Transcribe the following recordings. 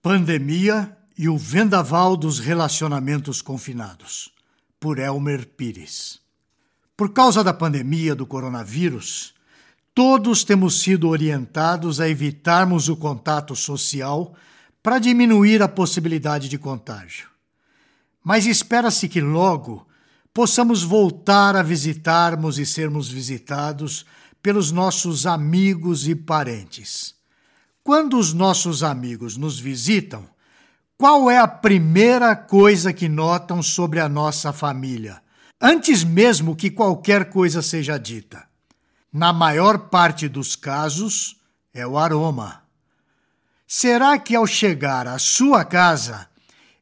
Pandemia e o Vendaval dos Relacionamentos Confinados, por Elmer Pires. Por causa da pandemia do coronavírus, todos temos sido orientados a evitarmos o contato social para diminuir a possibilidade de contágio. Mas espera-se que logo possamos voltar a visitarmos e sermos visitados pelos nossos amigos e parentes. Quando os nossos amigos nos visitam, qual é a primeira coisa que notam sobre a nossa família, antes mesmo que qualquer coisa seja dita? Na maior parte dos casos, é o aroma. Será que ao chegar à sua casa,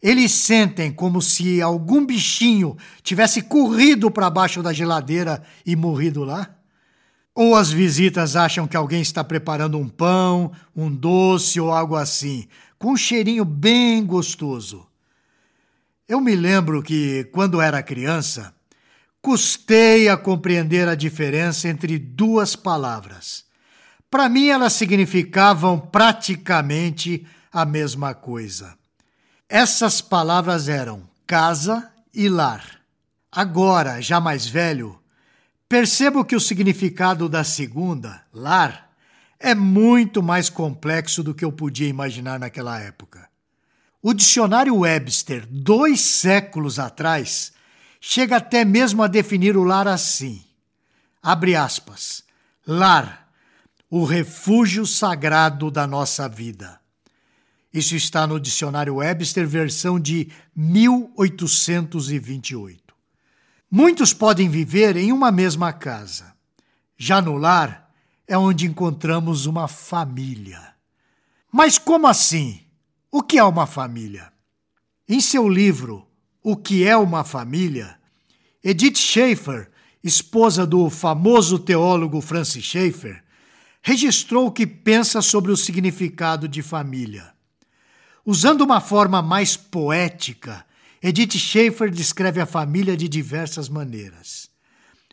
eles sentem como se algum bichinho tivesse corrido para baixo da geladeira e morrido lá? Ou as visitas acham que alguém está preparando um pão, um doce ou algo assim, com um cheirinho bem gostoso. Eu me lembro que, quando era criança, custei a compreender a diferença entre duas palavras. Para mim, elas significavam praticamente a mesma coisa. Essas palavras eram casa e lar. Agora, já mais velho, Percebo que o significado da segunda, lar, é muito mais complexo do que eu podia imaginar naquela época. O dicionário Webster, dois séculos atrás, chega até mesmo a definir o lar assim: abre aspas, lar, o refúgio sagrado da nossa vida. Isso está no dicionário Webster, versão de 1828. Muitos podem viver em uma mesma casa. Já no lar é onde encontramos uma família. Mas como assim? O que é uma família? Em seu livro O que é uma família, Edith Schaefer, esposa do famoso teólogo Francis Schaeffer, registrou o que pensa sobre o significado de família. Usando uma forma mais poética, Edith Schaefer descreve a família de diversas maneiras.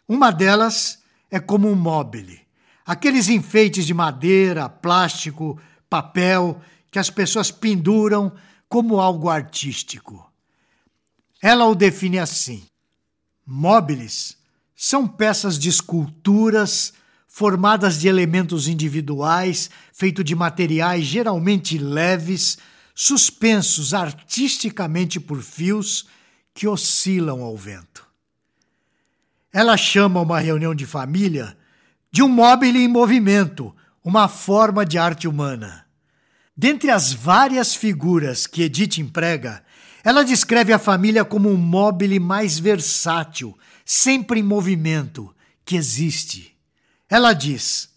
Uma delas é como um mobile, aqueles enfeites de madeira, plástico, papel que as pessoas penduram como algo artístico. Ela o define assim: móveis são peças de esculturas formadas de elementos individuais, feitos de materiais geralmente leves, suspensos artisticamente por fios que oscilam ao vento. Ela chama uma reunião de família de um móvel em movimento, uma forma de arte humana. Dentre as várias figuras que Edith emprega, ela descreve a família como um móvel mais versátil, sempre em movimento, que existe. Ela diz: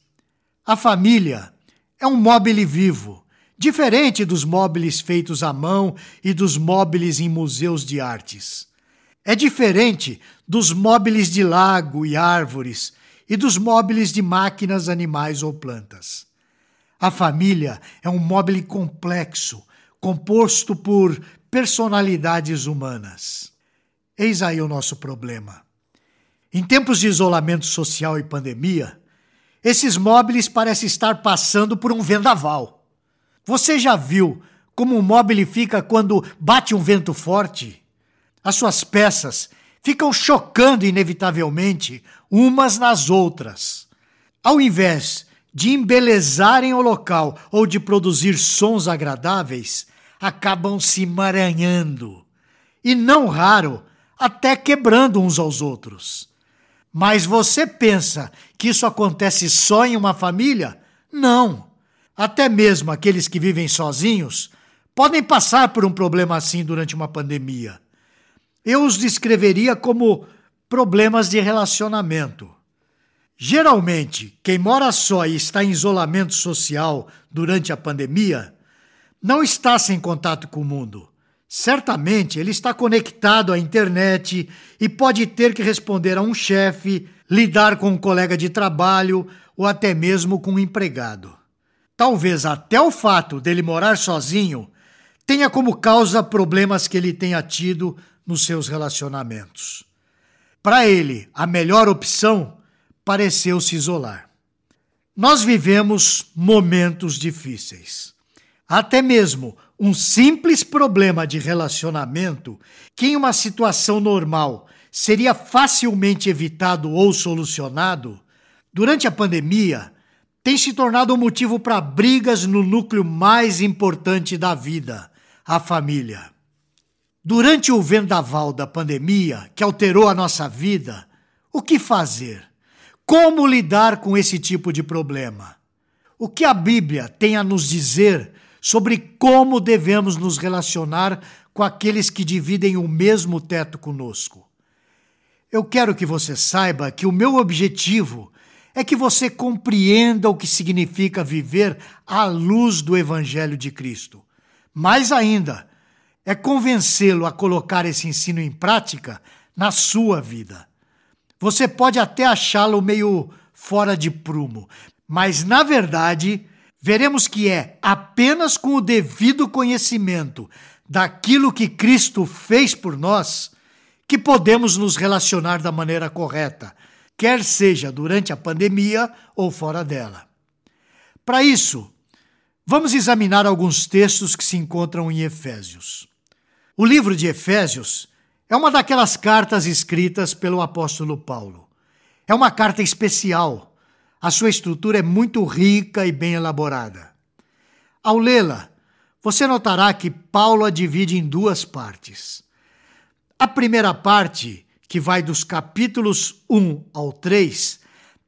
a família é um móvel vivo diferente dos móveis feitos à mão e dos móveis em museus de artes. É diferente dos móveis de lago e árvores e dos móveis de máquinas, animais ou plantas. A família é um móvel complexo, composto por personalidades humanas. Eis aí o nosso problema. Em tempos de isolamento social e pandemia, esses móveis parecem estar passando por um vendaval. Você já viu como um móvel fica quando bate um vento forte? As suas peças ficam chocando inevitavelmente umas nas outras. Ao invés de embelezarem o local ou de produzir sons agradáveis, acabam se emaranhando e, não raro, até quebrando uns aos outros. Mas você pensa que isso acontece só em uma família? Não. Até mesmo aqueles que vivem sozinhos podem passar por um problema assim durante uma pandemia. Eu os descreveria como problemas de relacionamento. Geralmente, quem mora só e está em isolamento social durante a pandemia não está sem contato com o mundo. Certamente ele está conectado à internet e pode ter que responder a um chefe, lidar com um colega de trabalho ou até mesmo com um empregado. Talvez até o fato dele morar sozinho tenha como causa problemas que ele tenha tido nos seus relacionamentos. Para ele, a melhor opção pareceu se isolar. Nós vivemos momentos difíceis, Até mesmo um simples problema de relacionamento, que em uma situação normal seria facilmente evitado ou solucionado, durante a pandemia tem se tornado um motivo para brigas no núcleo mais importante da vida, a família. Durante o vendaval da pandemia, que alterou a nossa vida, o que fazer? Como lidar com esse tipo de problema? O que a Bíblia tem a nos dizer sobre como devemos nos relacionar com aqueles que dividem o mesmo teto conosco? Eu quero que você saiba que o meu objetivo é que você compreenda o que significa viver à luz do Evangelho de Cristo. Mais ainda, é convencê-lo a colocar esse ensino em prática na sua vida. Você pode até achá-lo meio fora de prumo, mas na verdade, veremos que é apenas com o devido conhecimento daquilo que Cristo fez por nós que podemos nos relacionar da maneira correta, quer seja durante a pandemia ou fora dela. Para isso, vamos examinar alguns textos que se encontram em Efésios. O livro de Efésios é uma daquelas cartas escritas pelo apóstolo Paulo. É uma carta especial. A sua estrutura é muito rica e bem elaborada. Ao lê-la, você notará que Paulo a divide em duas partes. A primeira parte, que vai dos capítulos 1 ao 3,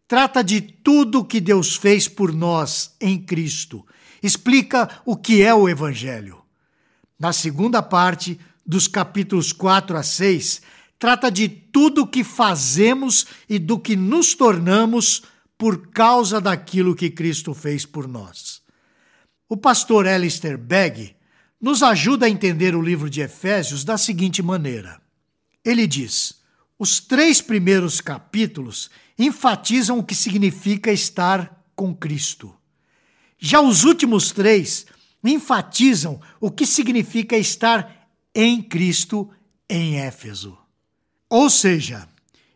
trata de tudo que Deus fez por nós em Cristo. Explica o que é o Evangelho. Na segunda parte, dos capítulos 4 a 6, trata de tudo que fazemos e do que nos tornamos por causa daquilo que Cristo fez por nós. O pastor Alistair Begg nos ajuda a entender o livro de Efésios da seguinte maneira. Ele diz: os três primeiros capítulos enfatizam o que significa estar com Cristo. Já os últimos três enfatizam o que significa estar em Cristo em Éfeso. Ou seja,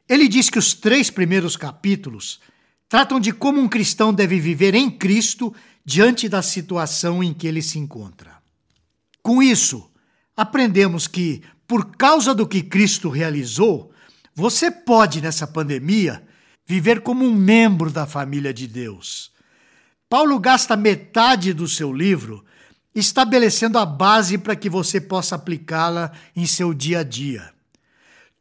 ele diz que os três primeiros capítulos tratam de como um cristão deve viver em Cristo diante da situação em que ele se encontra. Com isso, aprendemos que, por causa do que Cristo realizou, você pode, nessa pandemia, viver como um membro da família de Deus. Paulo gasta metade do seu livro estabelecendo a base para que você possa aplicá-la em seu dia a dia.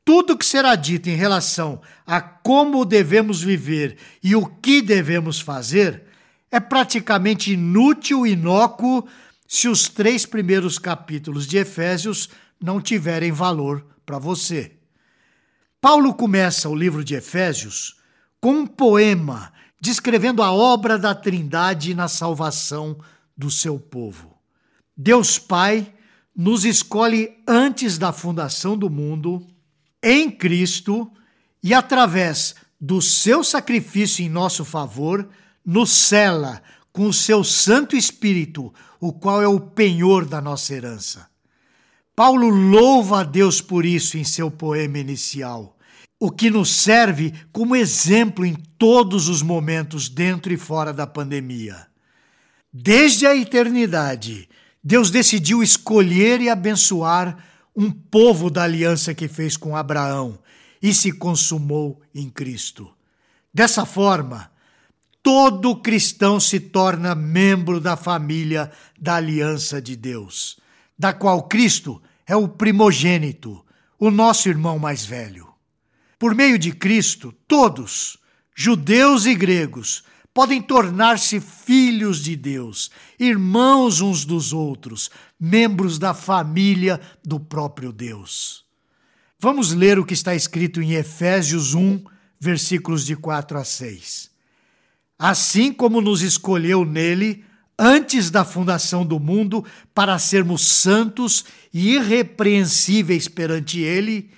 Tudo que será dito em relação a como devemos viver e o que devemos fazer é praticamente inútil e inócuo se os três primeiros capítulos de Efésios não tiverem valor para você. Paulo começa o livro de Efésios com um poema descrevendo a obra da Trindade na salvação do seu povo. Deus Pai nos escolhe antes da fundação do mundo, em Cristo, e através do seu sacrifício em nosso favor, nos cela com o seu Santo Espírito, o qual é o penhor da nossa herança. Paulo louva a Deus por isso em seu poema inicial, o que nos serve como exemplo em todos os momentos dentro e fora da pandemia. Desde a eternidade, Deus decidiu escolher e abençoar um povo da aliança que fez com Abraão e se consumou em Cristo. Dessa forma, todo cristão se torna membro da família da aliança de Deus, da qual Cristo é o primogênito, o nosso irmão mais velho. Por meio de Cristo, todos, judeus e gregos, podem tornar-se filhos de Deus, irmãos uns dos outros, membros da família do próprio Deus. Vamos ler o que está escrito em Efésios 1, versículos de 4 a 6. Assim como nos escolheu nele antes da fundação do mundo para sermos santos e irrepreensíveis perante ele,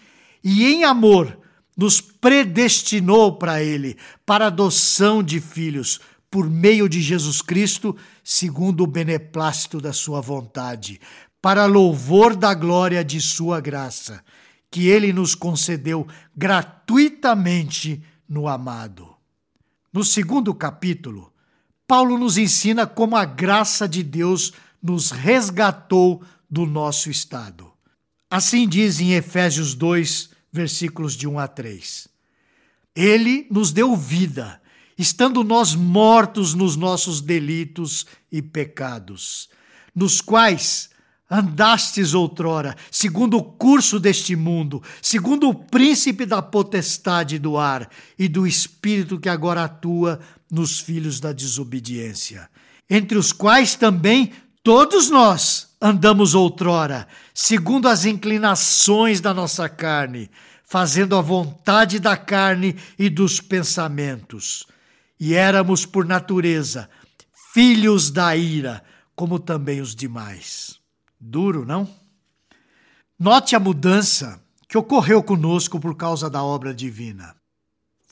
e em amor nos predestinou para Ele, para adoção de filhos, por meio de Jesus Cristo, segundo o beneplácito da Sua vontade, para louvor da glória de Sua graça, que Ele nos concedeu gratuitamente no amado. No segundo capítulo, Paulo nos ensina como a graça de Deus nos resgatou do nosso estado. Assim diz em Efésios 2, versículos de 1 a 3. Ele nos deu vida, estando nós mortos nos nossos delitos e pecados, nos quais andastes outrora, segundo o curso deste mundo, segundo o príncipe da potestade do ar e do espírito que agora atua nos filhos da desobediência, entre os quais também todos nós andamos outrora, segundo as inclinações da nossa carne, fazendo a vontade da carne e dos pensamentos. E éramos, por natureza, filhos da ira, como também os demais. Duro, não? Note a mudança que ocorreu conosco por causa da obra divina.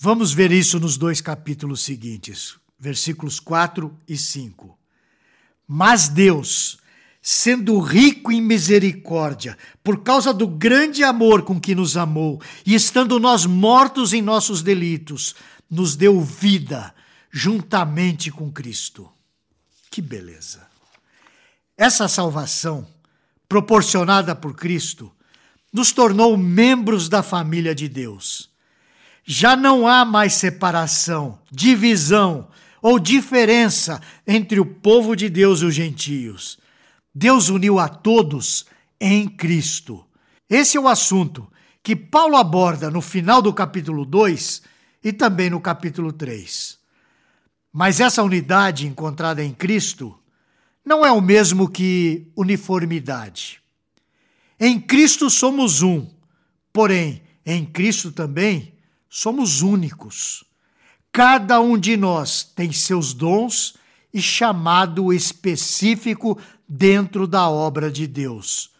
Vamos ver isso nos dois capítulos seguintes, versículos 4 e 5. Mas Deus, sendo rico em misericórdia, por causa do grande amor com que nos amou, e estando nós mortos em nossos delitos, nos deu vida juntamente com Cristo. Que beleza! Essa salvação proporcionada por Cristo, nos tornou membros da família de Deus. Já não há mais separação, divisão ou diferença entre o povo de Deus e os gentios. Deus uniu a todos em Cristo. Esse é o assunto que Paulo aborda no final do capítulo 2 e também no capítulo 3. Mas essa unidade encontrada em Cristo não é o mesmo que uniformidade. Em Cristo somos um, porém, em Cristo também somos únicos. Cada um de nós tem seus dons e chamado específico dentro da obra de Deus.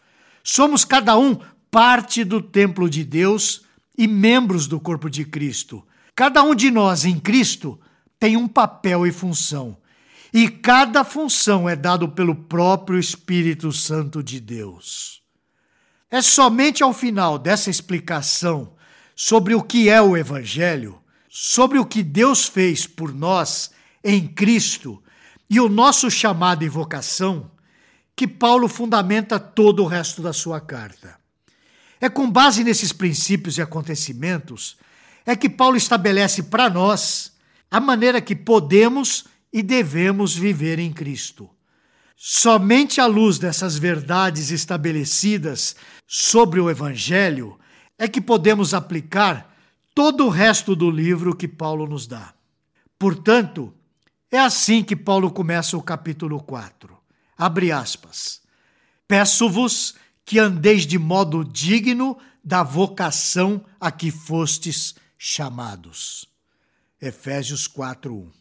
Somos cada um parte do templo de Deus e membros do corpo de Cristo. Cada um de nós em Cristo tem um papel e função e cada função é dado pelo próprio Espírito Santo de Deus. É somente ao final dessa explicação sobre o que é o Evangelho, sobre o que Deus fez por nós em Cristo e o nosso chamado e vocação, que Paulo fundamenta todo o resto da sua carta. É com base nesses princípios e acontecimentos é que Paulo estabelece para nós a maneira que podemos e devemos viver em Cristo. Somente à luz dessas verdades estabelecidas sobre o Evangelho é que podemos aplicar todo o resto do livro que Paulo nos dá. Portanto, é assim que Paulo começa o capítulo 4. Abre aspas. Peço-vos que andeis de modo digno da vocação a que fostes chamados. Efésios 4:1.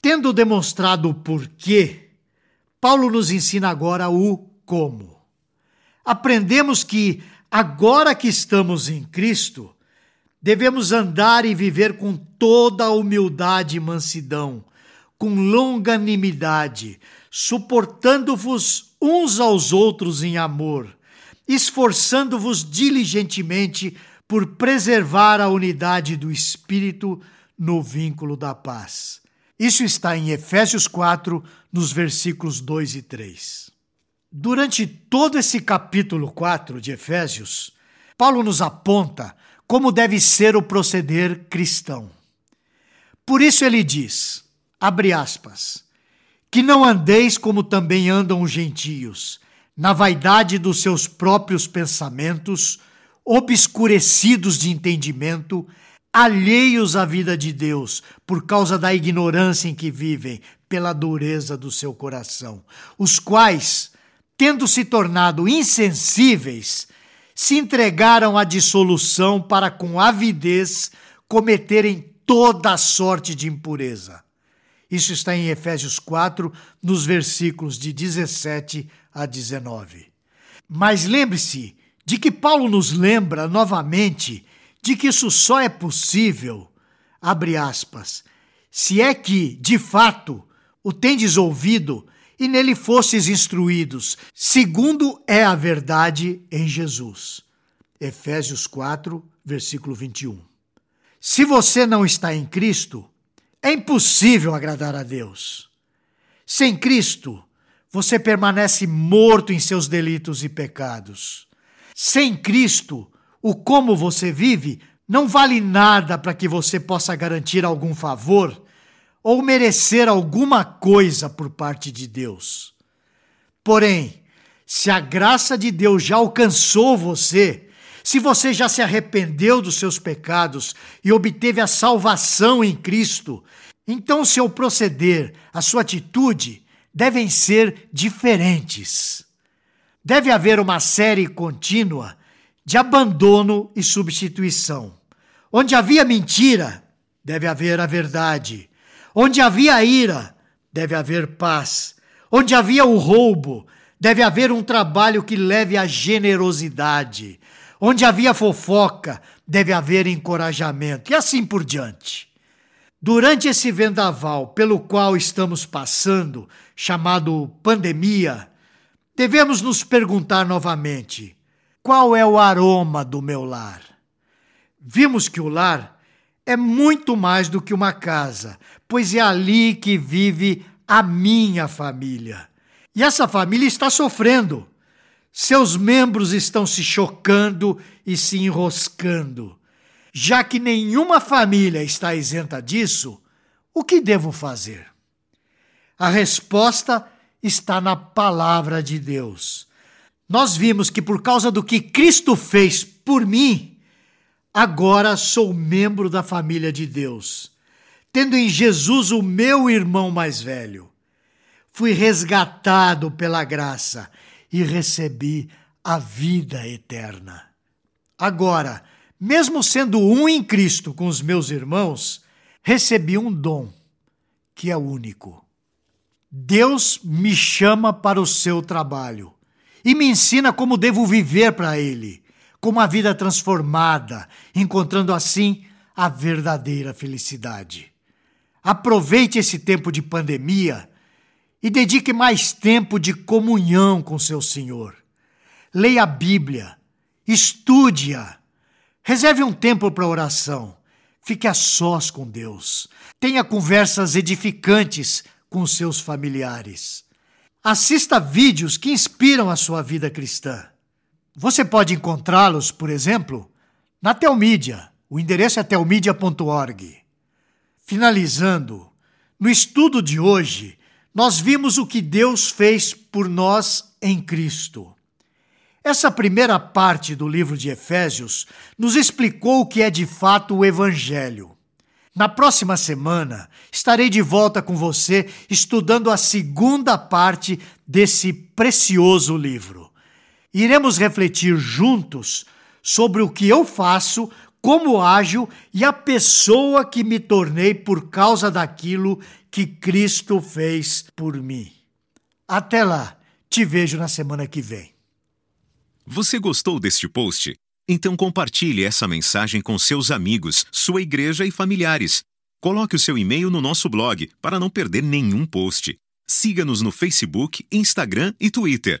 Tendo demonstrado o porquê, Paulo nos ensina agora o como. Aprendemos que, agora que estamos em Cristo, devemos andar e viver com toda a humildade e mansidão, com longanimidade, suportando-vos uns aos outros em amor, esforçando-vos diligentemente por preservar a unidade do Espírito no vínculo da paz. Isso está em Efésios 4, nos versículos 2 e 3. Durante todo esse capítulo 4 de Efésios, Paulo nos aponta como deve ser o proceder cristão. Por isso ele diz, abre aspas, que não andeis como também andam os gentios, na vaidade dos seus próprios pensamentos, obscurecidos de entendimento, alheios à vida de Deus por causa da ignorância em que vivem, pela dureza do seu coração, os quais, tendo se tornado insensíveis, se entregaram à dissolução para com avidez cometerem toda sorte de impureza. Isso está em Efésios 4, nos versículos de 17 a 19. Mas lembre-se de que Paulo nos lembra novamente de que isso só é possível, abre aspas, se é que, de fato, o tendes ouvido e nele fostes instruídos, segundo é a verdade em Jesus. Efésios 4, versículo 21. Se você não está em Cristo, é impossível agradar a Deus. Sem Cristo, você permanece morto em seus delitos e pecados. Sem Cristo, o como você vive não vale nada para que você possa garantir algum favor ou merecer alguma coisa por parte de Deus. Porém, se a graça de Deus já alcançou você, se você já se arrependeu dos seus pecados e obteve a salvação em Cristo, então seu proceder, a sua atitude devem ser diferentes. Deve haver uma série contínua de abandono e substituição. Onde havia mentira, deve haver a verdade. Onde havia ira, deve haver paz. Onde havia o roubo, deve haver um trabalho que leve à generosidade. Onde havia fofoca, deve haver encorajamento, e assim por diante. Durante esse vendaval pelo qual estamos passando, chamado pandemia, devemos nos perguntar novamente: qual é o aroma do meu lar? Vimos que o lar é muito mais do que uma casa, pois é ali que vive a minha família. E essa família está sofrendo. Seus membros estão se chocando e se enroscando. Já que nenhuma família está isenta disso, o que devo fazer? A resposta está na palavra de Deus. Nós vimos que por causa do que Cristo fez por mim, agora sou membro da família de Deus, tendo em Jesus o meu irmão mais velho. Fui resgatado pela graça e recebi a vida eterna. Agora, mesmo sendo um em Cristo com os meus irmãos, recebi um dom que é único. Deus me chama para o seu trabalho e me ensina como devo viver para Ele, com uma vida transformada, encontrando assim a verdadeira felicidade. Aproveite esse tempo de pandemia e dedique mais tempo de comunhão com seu Senhor. Leia a Bíblia, estude-a Reserve um tempo para oração. Fique a sós com Deus. Tenha conversas edificantes com seus familiares. Assista vídeos que inspiram a sua vida cristã. Você pode encontrá-los, por exemplo, na Telmídia. O endereço é telmedia.org. Finalizando, no estudo de hoje, nós vimos o que Deus fez por nós em Cristo. Essa primeira parte do livro de Efésios nos explicou o que é de fato o Evangelho. Na próxima semana, estarei de volta com você estudando a segunda parte desse precioso livro. Iremos refletir juntos sobre o que eu faço, como ajo e a pessoa que me tornei por causa daquilo que Cristo fez por mim. Até lá, te vejo na semana que vem. Você gostou deste post? Então compartilhe essa mensagem com seus amigos, sua igreja e familiares. Coloque o seu e-mail no nosso blog para não perder nenhum post. Siga-nos no Facebook, Instagram e Twitter.